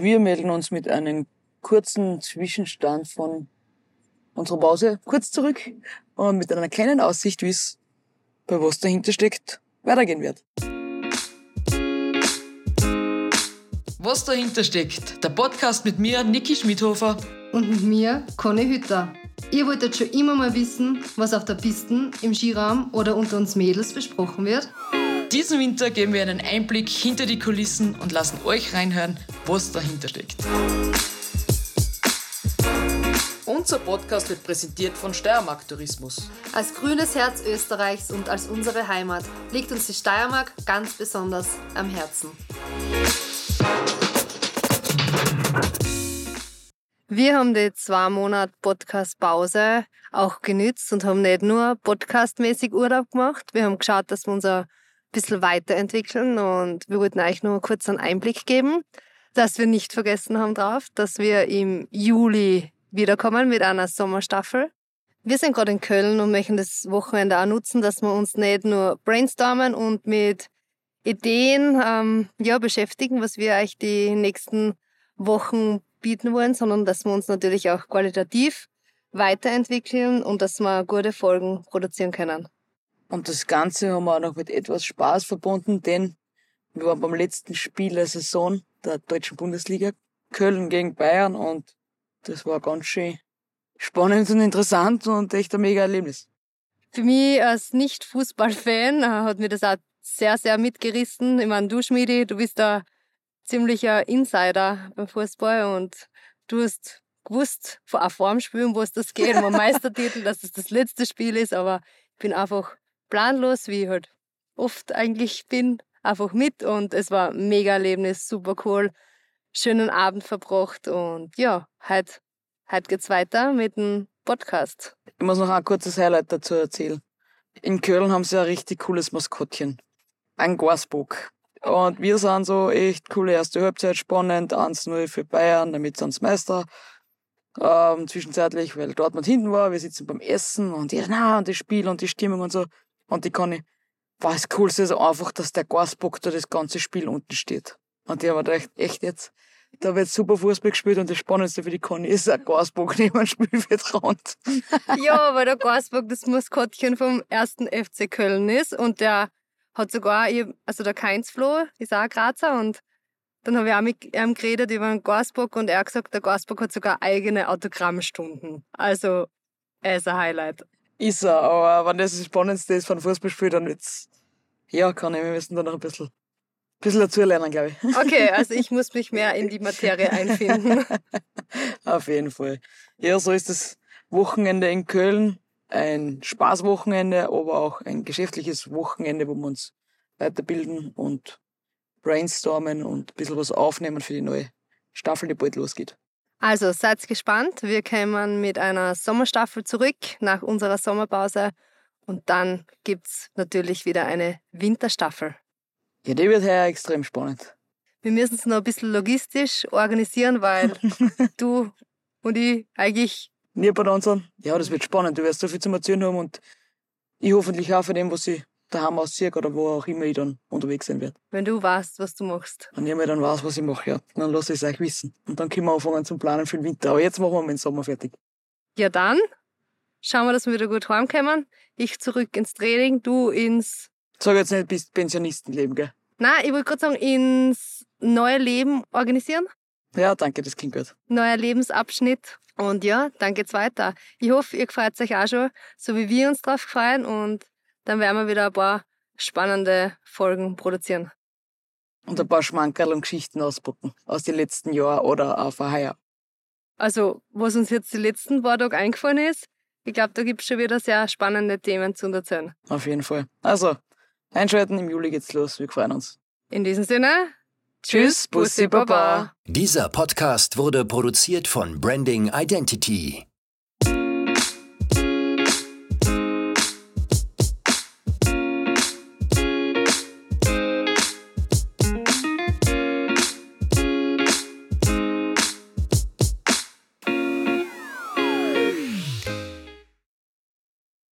Wir melden uns mit einem kurzen Zwischenstand von unserer Pause kurz zurück und mit einer kleinen Aussicht, wie es bei was dahinter steckt, weitergehen wird. Was dahinter steckt, der Podcast mit mir, Niki Schmidhofer. Und mit mir, Conny Hütter. Ihr wolltet schon immer mal wissen, was auf der Piste, im Skiraum oder unter uns Mädels besprochen wird? Diesen Winter geben wir einen Einblick hinter die Kulissen und lassen euch reinhören, was dahinter steckt. Unser Podcast wird präsentiert von Steiermark Tourismus. Als grünes Herz Österreichs und als unsere Heimat liegt uns die Steiermark ganz besonders am Herzen. Wir haben die zwei Monate Podcast-Pause auch genützt und haben nicht nur podcastmäßig Urlaub gemacht. Wir haben geschaut, dass wir unser bisschen weiterentwickeln und wir wollten euch nur kurz einen Einblick geben, dass wir nicht vergessen haben drauf, dass wir im Juli wiederkommen mit einer Sommerstaffel. Wir sind gerade in Köln und möchten das Wochenende auch nutzen, dass wir uns nicht nur brainstormen und mit Ideen ähm, ja, beschäftigen, was wir euch die nächsten Wochen bieten wollen, sondern dass wir uns natürlich auch qualitativ weiterentwickeln und dass wir gute Folgen produzieren können. Und das Ganze haben wir auch noch mit etwas Spaß verbunden, denn wir waren beim letzten Spiel der Saison der Deutschen Bundesliga Köln gegen Bayern und das war ganz schön spannend und interessant und echt ein mega Erlebnis. Für mich als Nicht-Fußballfan äh, hat mir das auch sehr, sehr mitgerissen. Ich meine, du, Schmiedi, du bist da ziemlicher Insider beim Fußball und du hast gewusst, vor dem Spiel, um was das geht, um einen Meistertitel, dass es das letzte Spiel ist, aber ich bin einfach planlos, wie ich halt oft eigentlich bin, einfach mit und es war ein mega Erlebnis, super cool schönen Abend verbracht und ja, heute, heute geht's weiter mit dem Podcast. Ich muss noch ein kurzes Highlight dazu erzählen. In Köln haben sie ein richtig cooles Maskottchen. Ein Gasbock. Und wir sind so echt coole erste Halbzeit, spannend, 1-0 für Bayern, damit sind Meister. Ähm, zwischenzeitlich, weil Dortmund hinten war, wir sitzen beim Essen und ja, na, und das Spiel und die Stimmung und so. Und die kann ich, war das Coolste ist einfach, dass der Gasbock da das ganze Spiel unten steht. Und die haben gedacht, echt jetzt, da wird super Fußball gespielt und das Spannendste für die Conny ist ein Gasbock neben dem Spielfeldrand. ja, weil der Gasbock das Maskottchen vom ersten FC Köln ist und der hat sogar, also der Keins Flo ist auch ein Grazer und dann habe ich auch mit ihm geredet über den Gasbock und er hat gesagt, der Gasbock hat sogar eigene Autogrammstunden. Also, er ist ein Highlight. Ist er, aber wenn das das Spannendste ist von Fußballspiel, dann wird's, ja, kann ich, wir müssen da noch ein bisschen bisschen dazu lernen, glaube ich. Okay, also ich muss mich mehr in die Materie einfinden. Auf jeden Fall. Ja, so ist das Wochenende in Köln. Ein Spaßwochenende, aber auch ein geschäftliches Wochenende, wo wir uns weiterbilden und brainstormen und ein bisschen was aufnehmen für die neue Staffel, die bald losgeht. Also seid gespannt. Wir kommen mit einer Sommerstaffel zurück nach unserer Sommerpause und dann gibt's natürlich wieder eine Winterstaffel. Ja, die wird heuer extrem spannend. Wir müssen es noch ein bisschen logistisch organisieren, weil du und ich eigentlich nie bei uns sind. Ja, das wird spannend. Du wirst so viel zu erzählen haben und ich hoffentlich auch von dem, was ich daheim ausziehe oder wo auch immer ich dann unterwegs sein werde. Wenn du weißt, was du machst. Wenn ich mir dann weiß, was ich mache, ja, dann lasse ich es euch wissen. Und dann können wir anfangen zum Planen für den Winter. Aber jetzt machen wir den Sommer fertig. Ja, dann schauen wir, dass wir wieder gut heimkommen. Ich zurück ins Training, du ins. Sag jetzt nicht, bis Pensionistenleben, gell? Nein, ich wollte gerade sagen, ins neue Leben organisieren. Ja, danke, das klingt gut. Neuer Lebensabschnitt. Und ja, dann geht's weiter. Ich hoffe, ihr freut euch auch schon, so wie wir uns drauf freuen. Und dann werden wir wieder ein paar spannende Folgen produzieren. Und ein paar Schmankerl und Geschichten auspacken aus den letzten Jahren oder auch von heuer. Also, was uns jetzt die letzten paar Tage eingefallen ist, ich glaube, da gibt es schon wieder sehr spannende Themen zu erzählen. Auf jeden Fall. Also, Einschalten, im Juli geht's los. Wir freuen uns. In diesem Sinne, tschüss, Bussi Baba. Dieser Podcast wurde produziert von Branding Identity.